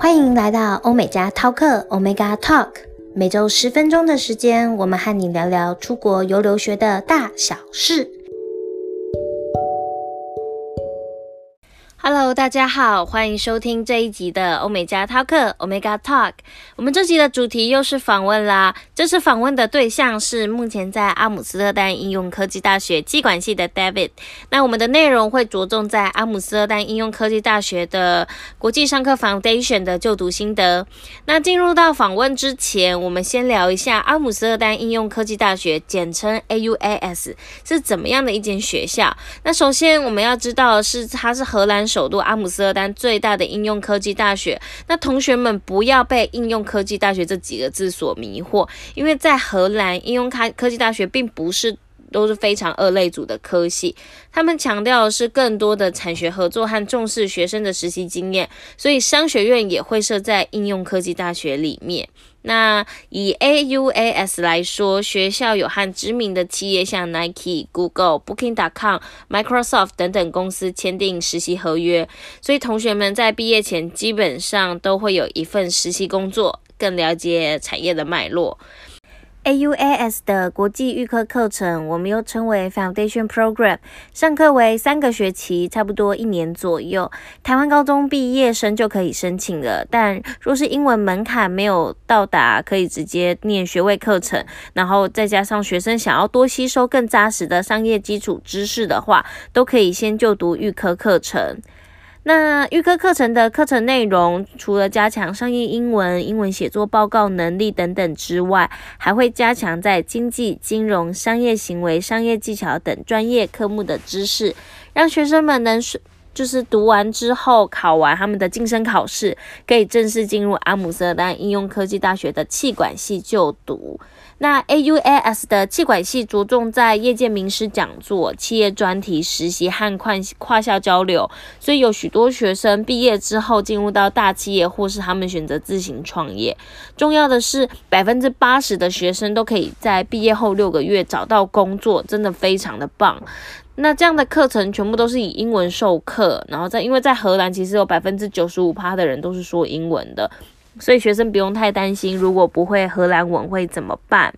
欢迎来到欧美家 Talk Omega Talk，每周十分钟的时间，我们和你聊聊出国游留学的大小事。Hello，大家好，欢迎收听这一集的欧美加 Talk Omega Talk。我们这集的主题又是访问啦。这次访问的对象是目前在阿姆斯特丹应用科技大学机管系的 David。那我们的内容会着重在阿姆斯特丹应用科技大学的国际商科 Foundation 的就读心得。那进入到访问之前，我们先聊一下阿姆斯特丹应用科技大学，简称 AUS，是怎么样的一间学校。那首先我们要知道的是，它是荷兰首。首都阿姆斯特丹最大的应用科技大学，那同学们不要被应用科技大学这几个字所迷惑，因为在荷兰，应用科科技大学并不是都是非常二类组的科系，他们强调的是更多的产学合作和重视学生的实习经验，所以商学院也会设在应用科技大学里面。那以 AUAS 来说，学校有和知名的企业像 Nike、Google、Booking.com、Microsoft 等等公司签订实习合约，所以同学们在毕业前基本上都会有一份实习工作，更了解产业的脉络。AUAS 的国际预科课程，我们又称为 Foundation Program，上课为三个学期，差不多一年左右。台湾高中毕业生就可以申请了，但若是英文门槛没有到达，可以直接念学位课程，然后再加上学生想要多吸收更扎实的商业基础知识的话，都可以先就读预科课程。那预科课程的课程内容，除了加强商业英文、英文写作报告能力等等之外，还会加强在经济、金融、商业行为、商业技巧等专业科目的知识，让学生们能是就是读完之后考完他们的晋升考试，可以正式进入阿姆斯特丹应用科技大学的气管系就读。那 AUAS 的气管系着重在业界名师讲座、企业专题实习和跨跨校交流，所以有许多学生毕业之后进入到大企业，或是他们选择自行创业。重要的是，百分之八十的学生都可以在毕业后六个月找到工作，真的非常的棒。那这样的课程全部都是以英文授课，然后在因为在荷兰其实有百分之九十五趴的人都是说英文的。所以学生不用太担心，如果不会荷兰文会怎么办？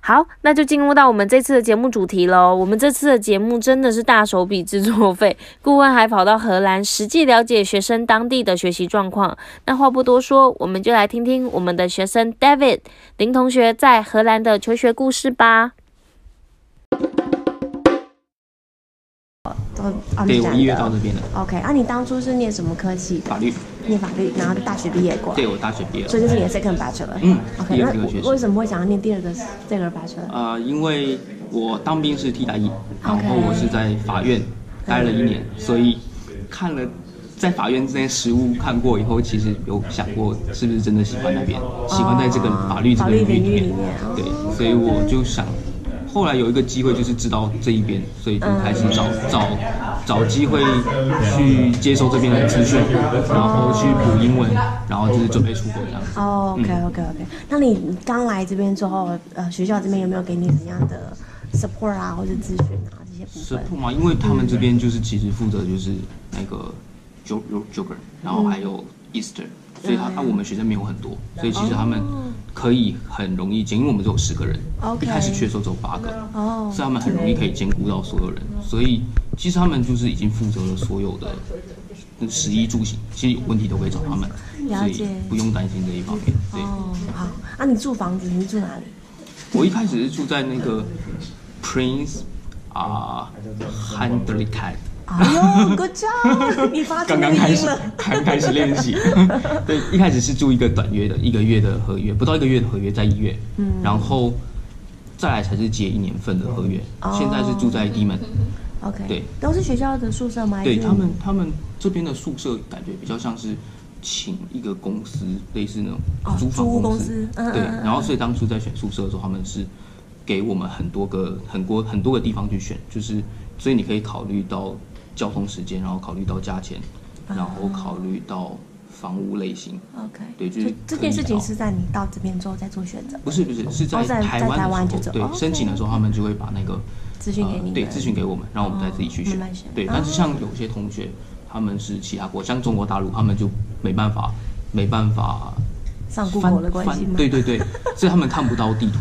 好，那就进入到我们这次的节目主题喽。我们这次的节目真的是大手笔制作费，顾问还跑到荷兰 实际了解学生当地的学习状况。那话不多说，我们就来听听我们的学生 David 林同学在荷兰的求学故事吧。对，我一月到这边的。OK，啊，你当初是念什么科系？法律。念法律，然后大学毕业过。对，我大学毕业。所以就是你的 second bachelor。嗯，OK，那为什么会想要念第二个这个 bachelor？呃，因为我当兵是替代役，然后我是在法院待了一年，所以看了在法院这些实务看过以后，其实有想过是不是真的喜欢那边，喜欢在这个法律这个领域里面。对，所以我就想。后来有一个机会，就是知道这一边，所以就开始找找找机会去接收这边的资讯，然后去补英文，然后就是准备出国这样。哦，OK OK OK。那你刚来这边之后，呃，学校这边有没有给你怎样的 support 啊，或者咨询啊这些部分？support 嘛，因为他们这边就是其实负责就是那个 Joker，然后还有 Easter，所以他那我们学生没有很多，所以其实他们。可以很容易兼，因为我们只有十个人，okay. 一开始去的时候只有八个，oh, 所以他们很容易可以兼顾到所有人。所以其实他们就是已经负责了所有的食衣住行，其实有问题都可以找他们，所以不用担心这一方面。对，哦，好，啊，你住房子，你住哪里？我一开始是住在那个 Prince 啊 Handelicat 哎呦，Good job！你发刚刚开始，刚开始练习。对，一开始是住一个短约的，一个月的合约，不到一个月的合约，在医院。嗯。然后再来才是接一年份的合约。哦。现在是住在 Demon。OK。对。都是学校的宿舍吗？对他们，他们这边的宿舍感觉比较像是请一个公司，类似那种租房公司。哦、公司对。然后，所以当初在选宿舍的时候，他们是给我们很多个、很多很多个地方去选，就是所以你可以考虑到。交通时间，然后考虑到价钱，然后考虑到房屋类型。OK，对，就是这件事情是在你到这边之后再做选择。不是不是，是在台湾的时候，对，申请的时候他们就会把那个咨询给你，对，咨询给我们，然后我们再自己去选。对，但是像有些同学他们是其他国，像中国大陆，他们就没办法没办法上翻 Google 的关系翻吗？对对对，所以他们看不到地图。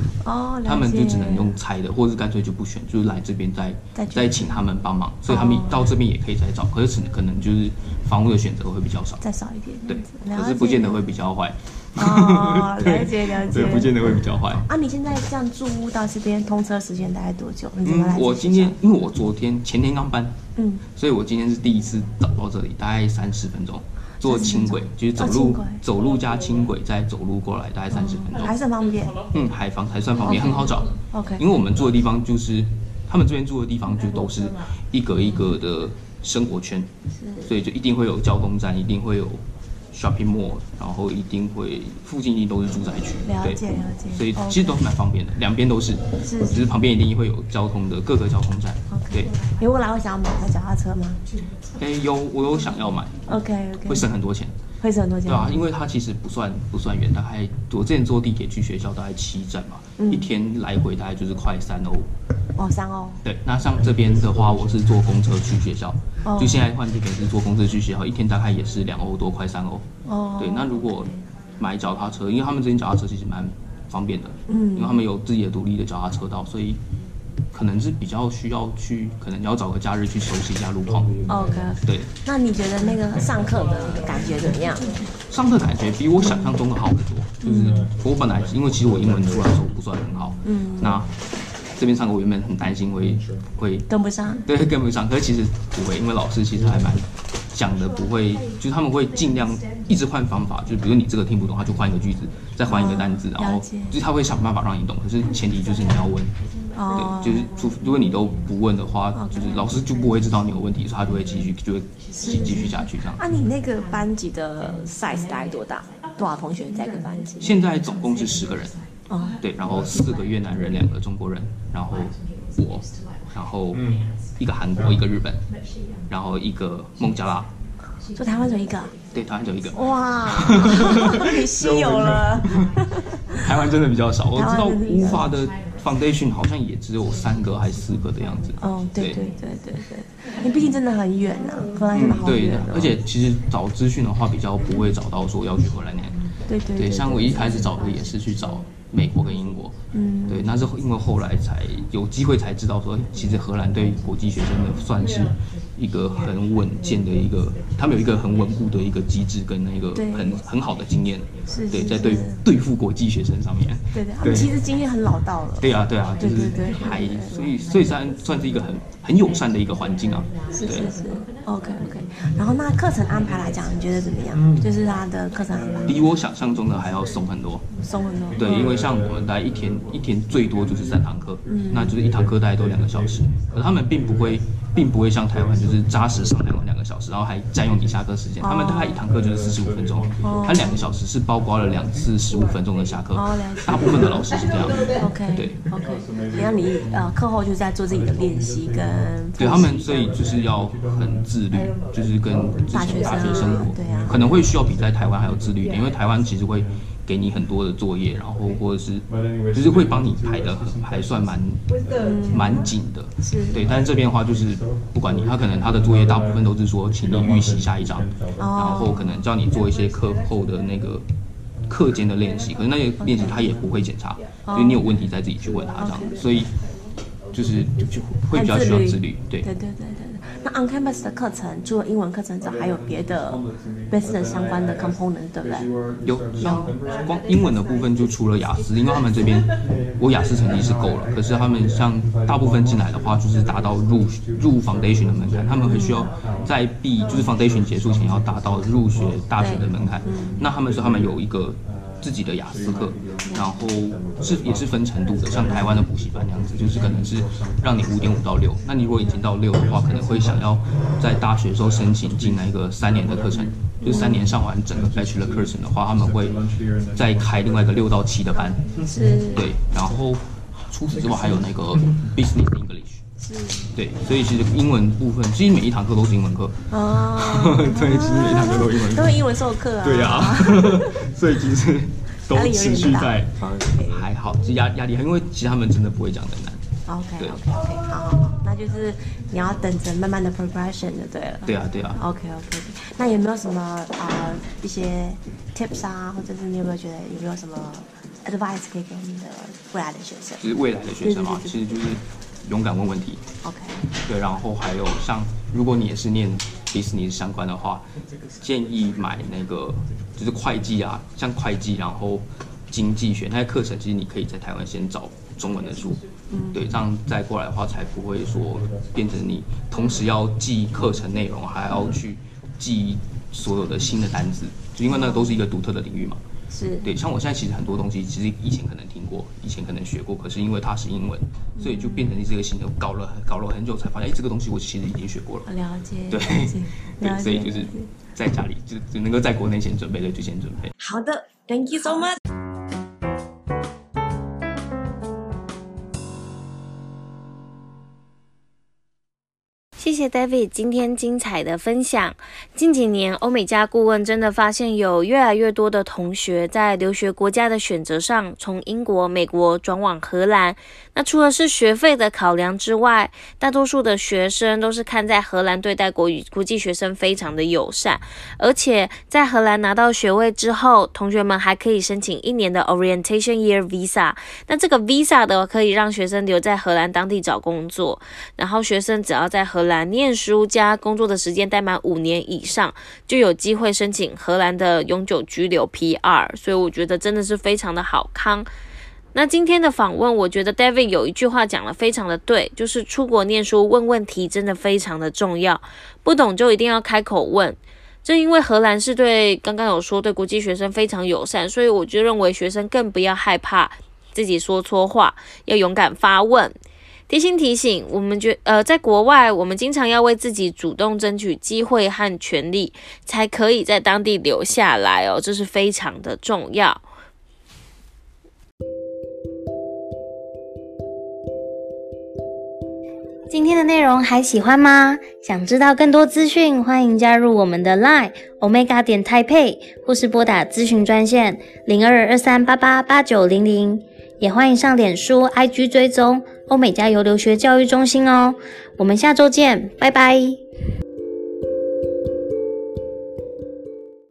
他们就只能用猜的，或者是干脆就不选，就是来这边再再再请他们帮忙，所以他们哦。到这边也可以再找，可是可能就是房屋的选择会比较少，再少一点对可是不见得会比较坏，哦，了解了解，对，不见得会比较坏。啊，你现在这样住屋到这边通车时间大概多久？我今天因为我昨天前天刚搬，嗯，所以我今天是第一次找到这里，大概三十分钟，坐轻轨就是走路哦走路加轻轨。再走路过来，大概三十分还钟，还算方便。嗯，还方还算方便很好找。OK，因为我们住的地方就是他们这边住的地方就都是一格一格的生活圈，所以就一定会有交通站，一定会有 shopping mall，然后一定会附近一定都是住宅区，了对，解了解。所以其实都蛮方便的，两边都是，是只是旁边一定会有交通的各个交通站，对，你未来会想要买台脚踏车吗？哎有我有想要买，？OK OK，会省很多钱，会省很多钱。对啊，因为它其实不算不算远，大概我之前坐地铁去学校大概七站嘛，嗯一天来回大概就是快三欧。哦三欧，对，那像这边的话，我是坐公车去学校，哦就现在换这边是坐公车去学校，一天大概也是两欧多，快三欧。哦，对，那如果买脚踏车，因为他们这边脚踏车其实蛮方便的，嗯因为他们有自己的独立的脚踏车道，所以可能是比较需要去，可能要找个假日去熟悉一下路况。OK，对，那你觉得那个上课的感觉怎么样？上课感觉比我想象中的好很多，就是我本来因为其实我英文出来的时候不算很好，嗯，那这边上课我原本很担心会会跟不上。对，跟不上。可是其实不会，因为老师其实还蛮讲的，不会，就是他们会尽量一直换方法，就是比如你这个听不懂，他就换一个句子，再换一个单字，哦然后就是他会想办法让你懂。可是前提就是你要问，哦，对，就是除如果你都不问的话，就是老师就不会知道你有问题，所以他就会继续就会继继续下去这样。啊，你那个班级的 size 大概多大？多少同学在一个班级？现在总共是十个人，哦，对，然后四个越南人，两个中国人，然后我，然后一个韩国，一个日本，然后一个孟加拉，就台湾只有一个啊。对，台湾就一个。哇，你稀有了。台湾真的比较少，我知道无法的 foundation 好像也只有三个还是四个的样子。哦，对对对对对，你毕竟真的很远呐、荷兰真的好对远哦。，而且其实找资讯的话，比较不会找到说要去荷兰念。对对对，像我一开始找的也是去找美国跟英国。嗯，对，那是因为后来才有机会才知道说，其实荷兰对国际学生的算是一个很稳健的一个，他们有一个很稳固的一个机制跟那个很很好的经验。对，在对对付国际学生上面。对对，他们其实经验很老道了。对啊，对啊，就是对对对还所以所以算算是一个很很友善的一个环境啊。是是是，OK OK。然后那课程安排来讲，你觉得怎么样？就是他的课程安排比我想象中的还要松很多。松很多。对，因为像我们大概一天一天最多就是三堂课，嗯那就是一堂课大概都两个小时。可他们并不会，并不会像台湾就是扎实上两小时，然后还占用你下课时间。他们大概一堂课就是四十五分钟，他两个小时是包括了两次十五分钟的下课。大部分的老师是这样。OK 对 OK。然后你呃课后就是在做自己的练习跟对他们，所以就是要很自律，就是跟之前大学生活，对啊可能会需要比在台湾还要自律一点，因为台湾其实会给你很多的作业，然后或者是就是会帮你排的很还算蛮蛮紧的，对。但是这边的话就是不管你，他可能他的作业大部分都是说，请你预习下一章，然后可能叫你做一些课后的那个课间的练习，可是那些练习他也不会检查，所以你有问题再自己去问他这样，所以就是就就会比较需要自律，对。对对对对。那 on campus 的课程除了英文课程之外，还有别的 business 相关的 component，对不对？有有光英文的部分，就除了雅思，因为他们这边我雅思成绩是够了，可是他们像大部分进来的话，就是达到入入 foundation 的门槛，他们很需要在毕就是 foundation 结束前要达到入学大学的门槛。那他们说他们有一个自己的雅思课，然后是也是分程度的，像台湾的补习班那样子，就是可能是让你五点五到六，那你如果已经到六的话，可能会想要在大学的时候申请进那个三年的课程，就是三年上完整个 bachelor 课程的话，他们会再开另外一个六到七的班，是。对，然后除此之外还有那个 business English。是对，所以其实英文部分，其实每一堂课都是英文课。哦，对，其实每一堂课都是英文课。都是英文授课啊。对呀、所以其实都持续在。还好，其实压压力很，因为其实他们真的不会讲的难。OK 对 OK OK，好好好，那就是你要等着慢慢的 progression 就对了。对啊，对啊。OK OK，那有没有什么啊、呃、一些 tips 啊，或者是你有没有觉得有没有什么 advice 可以给你的未来的学生？就是未来的学生嘛，其实就是勇敢问问题。OK。对，然后还有像如果你也是念迪士尼相关的话，建议买那个就是会计啊，像会计，然后经济学那些课程，其实你可以在台湾先找中文的书。嗯，对，这样再过来的话，才不会说变成你同时要记课程内容，还要去记所有的新的单词，就因为那都是一个独特的领域嘛。是对，像我现在其实很多东西，其实以前可能听过，以前可能学过，可是因为它是英文，所以就变成你这个新的，搞了搞了很久才发现，哎，这个东西我其实已经学过了。了解。对，对，所以就是在家里就只能够在国内先准备的就先准备。好的，Thank you so much。谢 David 今天精彩的分享。近几年，欧美家顾问真的发现有越来越多的同学在留学国家的选择上，从英国、美国转往荷兰。那除了是学费的考量之外，大多数的学生都是看在荷兰对待国语国际学生非常的友善，而且在荷兰拿到学位之后，同学们还可以申请一年的 Orientation Year Visa。那这个 Visa 的可以让学生留在荷兰当地找工作，然后学生只要在荷兰。念书加工作的时间待满五年以上，就有机会申请荷兰的永久居留 PR，所以我觉得真的是非常的好康。那今天的访问，我觉得 David 有一句话讲得非常的对，就是出国念书问问题真的非常的重要，不懂就一定要开口问。正因为荷兰是对刚刚有说对国际学生非常友善，所以我就认为学生更不要害怕自己说错话，要勇敢发问。提醒提醒，我们觉呃，在国外，我们经常要为自己主动争取机会和权利，才可以在当地留下来哦，这是非常的重要。今天的内容还喜欢吗？想知道更多资讯，欢迎加入我们的 Line Omega 点 Taipei，或是拨打咨询专线零二二三八八八九零零，也欢迎上脸书 IG 追踪。欧美加油留学教育中心哦，我们下周见，拜拜。